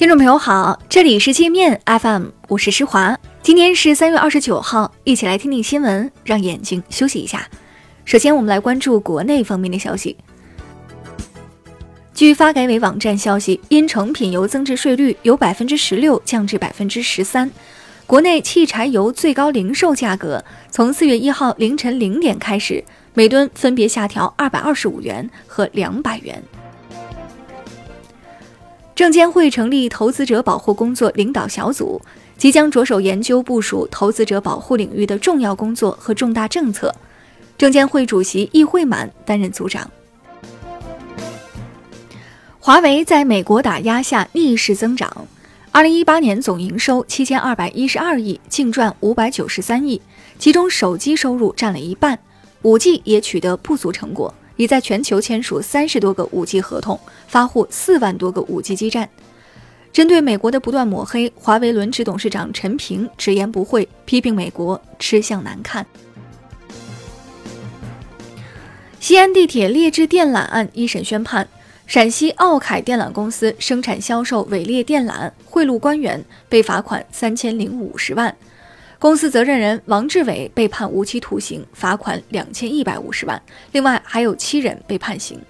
听众朋友好，这里是界面 FM，我是施华。今天是三月二十九号，一起来听听新闻，让眼睛休息一下。首先，我们来关注国内方面的消息。据发改委网站消息，因成品油增值税率由百分之十六降至百分之十三，国内汽柴油最高零售价格从四月一号凌晨零点开始，每吨分别下调二百二十五元和两百元。证监会成立投资者保护工作领导小组，即将着手研究部署投资者保护领域的重要工作和重大政策。证监会主席易会满担任组长。华为在美国打压下逆势增长，二零一八年总营收七千二百一十二亿，净赚五百九十三亿，其中手机收入占了一半，五 G 也取得不俗成果，已在全球签署三十多个五 G 合同，发货四万多个五 G 基站。针对美国的不断抹黑，华为轮值董事长陈平直言不讳，批评美国吃相难看。西安地铁劣质电缆案一审宣判。陕西奥凯电缆公司生产销售伪劣电缆，贿赂官员，被罚款三千零五十万。公司责任人王志伟被判无期徒刑，罚款两千一百五十万。另外还有七人被判刑。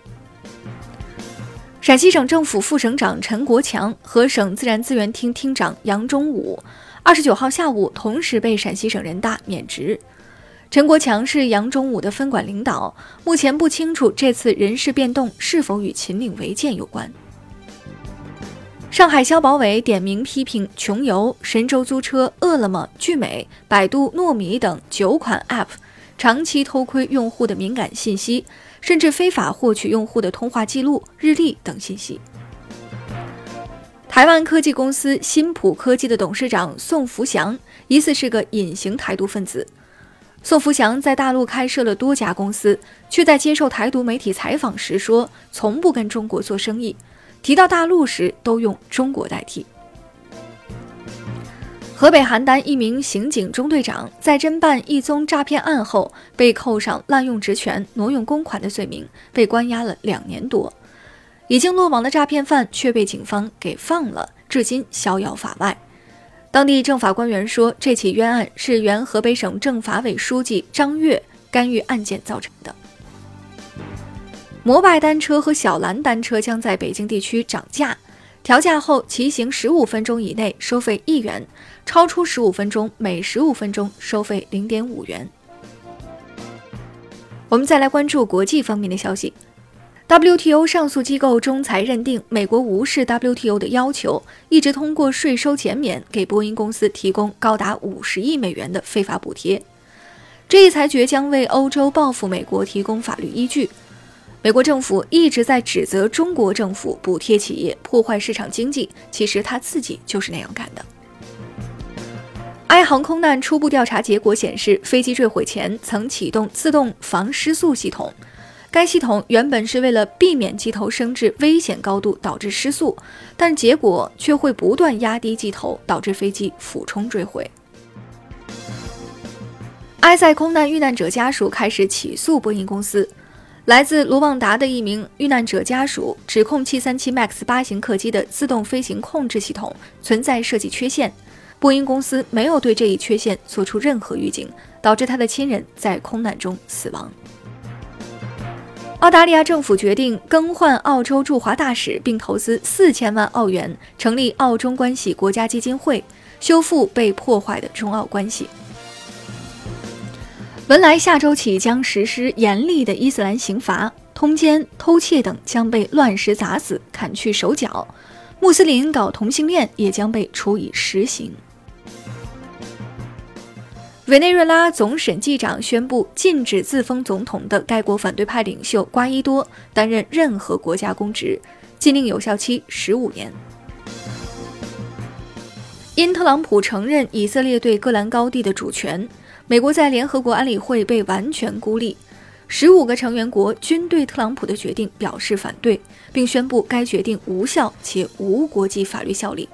陕西省政府副省长陈国强和省自然资源厅厅长杨忠武，二十九号下午同时被陕西省人大免职。陈国强是杨忠武的分管领导，目前不清楚这次人事变动是否与秦岭违建有关。上海消保委点名批评穷游、神州租车、饿了么、聚美、百度糯米等九款 App 长期偷窥用户的敏感信息，甚至非法获取用户的通话记录、日历等信息。台湾科技公司新普科技的董事长宋福祥疑似是个隐形台独分子。宋福祥在大陆开设了多家公司，却在接受台独媒体采访时说从不跟中国做生意，提到大陆时都用中国代替。河北邯郸一名刑警中队长在侦办一宗诈骗案后，被扣上滥用职权、挪用公款的罪名，被关押了两年多。已经落网的诈骗犯却被警方给放了，至今逍遥法外。当地政法官员说，这起冤案是原河北省政法委书记张跃干预案件造成的。摩拜单车和小蓝单车将在北京地区涨价，调价后骑行十五分钟以内收费一元，超出十五分钟每十五分钟收费零点五元。我们再来关注国际方面的消息。WTO 上诉机构仲裁认定，美国无视 WTO 的要求，一直通过税收减免给波音公司提供高达五十亿美元的非法补贴。这一裁决将为欧洲报复美国提供法律依据。美国政府一直在指责中国政府补贴企业、破坏市场经济，其实他自己就是那样干的。埃航空难初步调查结果显示，飞机坠毁前曾启动自动防失速系统。该系统原本是为了避免机头升至危险高度导致失速，但结果却会不断压低机头，导致飞机俯冲坠毁。埃塞空难遇难者家属开始起诉波音公司。来自卢旺达的一名遇难者家属指控737 MAX 八型客机的自动飞行控制系统存在设计缺陷，波音公司没有对这一缺陷做出任何预警，导致他的亲人在空难中死亡。澳大利亚政府决定更换澳洲驻华大使，并投资四千万澳元成立澳中关系国家基金会，修复被破坏的中澳关系。文莱下周起将实施严厉的伊斯兰刑罚，通奸、偷窃等将被乱石砸死、砍去手脚；穆斯林搞同性恋也将被处以实刑。委内瑞拉总审计长宣布禁止自封总统的该国反对派领袖瓜伊多担任任何国家公职，禁令有效期十五年。因特朗普承认以色列对戈兰高地的主权，美国在联合国安理会被完全孤立，十五个成员国均对特朗普的决定表示反对，并宣布该决定无效且无国际法律效力。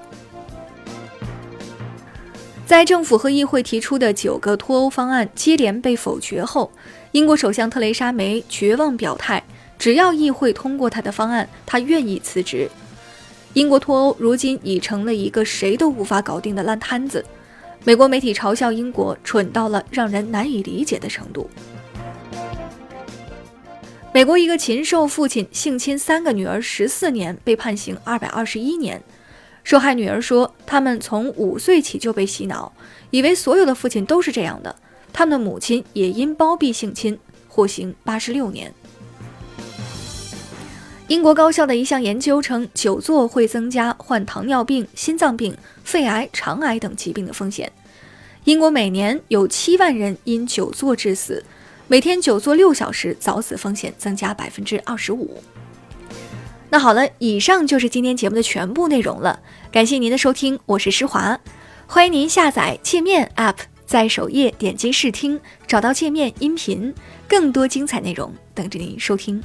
在政府和议会提出的九个脱欧方案接连被否决后，英国首相特蕾莎梅绝望表态：只要议会通过她的方案，她愿意辞职。英国脱欧如今已成了一个谁都无法搞定的烂摊子。美国媒体嘲笑英国蠢到了让人难以理解的程度。美国一个禽兽父亲性侵三个女儿十四年，被判刑二百二十一年。受害女儿说，他们从五岁起就被洗脑，以为所有的父亲都是这样的。他们的母亲也因包庇性侵，获刑八十六年。英国高校的一项研究称，久坐会增加患糖尿病、心脏病、肺癌、肠癌等疾病的风险。英国每年有七万人因久坐致死，每天久坐六小时，早死风险增加百分之二十五。那好了，以上就是今天节目的全部内容了，感谢您的收听，我是施华，欢迎您下载界面 App，在首页点击试听，找到界面音频，更多精彩内容等着您收听。